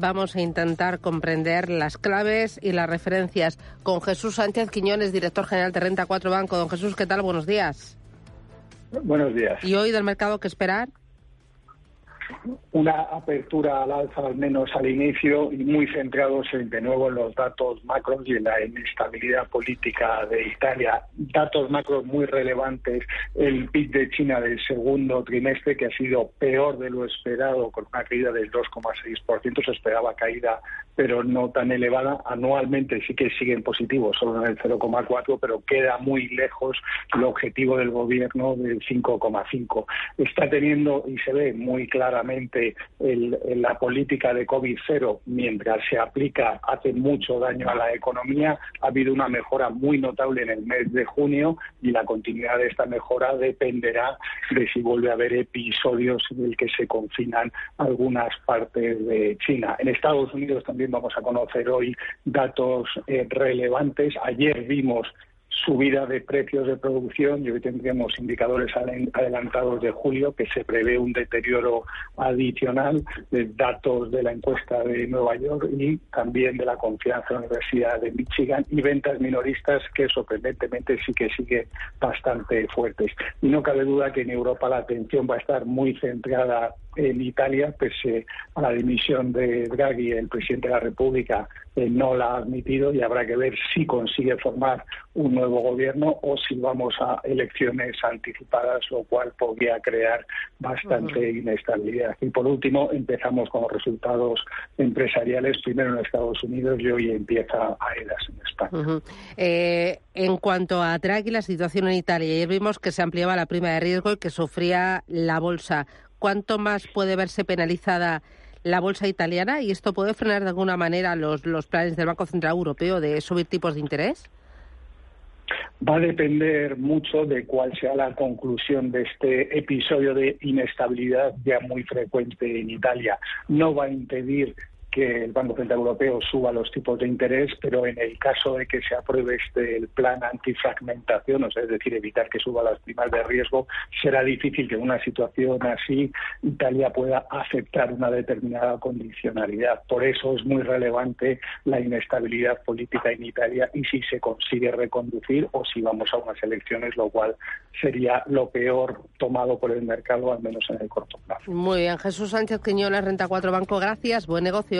vamos a intentar comprender las claves y las referencias con Jesús Sánchez Quiñones, director general de Renta 4 Banco. Don Jesús, ¿qué tal? Buenos días. Buenos días. ¿Y hoy del mercado qué esperar? Una apertura al alza al menos al inicio y muy centrados en, de nuevo en los datos macros y en la inestabilidad política de Italia. Datos macros muy relevantes, el PIB de China del segundo trimestre que ha sido peor de lo esperado con una caída del 2,6%, se esperaba caída pero no tan elevada. Anualmente sí que siguen positivos, solo en el 0,4, pero queda muy lejos el objetivo del gobierno del 5,5. Está teniendo y se ve muy claramente la política de COVID cero, mientras se aplica, hace mucho daño a la economía. Ha habido una mejora muy notable en el mes de junio y la continuidad de esta mejora dependerá de si vuelve a haber episodios en el que se confinan algunas partes de China. En Estados Unidos también vamos a conocer hoy datos eh, relevantes. Ayer vimos subida de precios de producción y hoy tendremos indicadores adelantados de julio que se prevé un deterioro adicional de datos de la encuesta de Nueva York y también de la confianza en la Universidad de Michigan y ventas minoristas que sorprendentemente sí que siguen bastante fuertes. Y no cabe duda que en Europa la atención va a estar muy centrada en Italia, pese a la dimisión de Draghi, el presidente de la República eh, no la ha admitido y habrá que ver si consigue formar un nuevo gobierno o si vamos a elecciones anticipadas, lo cual podría crear bastante inestabilidad. Y por último, empezamos con los resultados empresariales, primero en Estados Unidos y hoy empieza a EDAS en España. Eh, en cuanto a Draghi, la situación en Italia, ayer vimos que se ampliaba la prima de riesgo y que sufría la bolsa. ¿Cuánto más puede verse penalizada la bolsa italiana y esto puede frenar de alguna manera los, planes del Banco Central Europeo de subir tipos de interés? Va a depender mucho de cuál sea la conclusión de este episodio de inestabilidad ya muy frecuente en Italia. No va a impedir que el Banco Central Europeo suba los tipos de interés, pero en el caso de que se apruebe este el plan antifragmentación, o sea, es decir, evitar que suba las primas de riesgo, será difícil que en una situación así Italia pueda aceptar una determinada condicionalidad. Por eso es muy relevante la inestabilidad política en Italia y si se consigue reconducir o si vamos a unas elecciones, lo cual sería lo peor tomado por el mercado, al menos en el corto plazo. Muy bien, Jesús Sánchez Quiñones, Renta 4 Banco, gracias, buen negocio.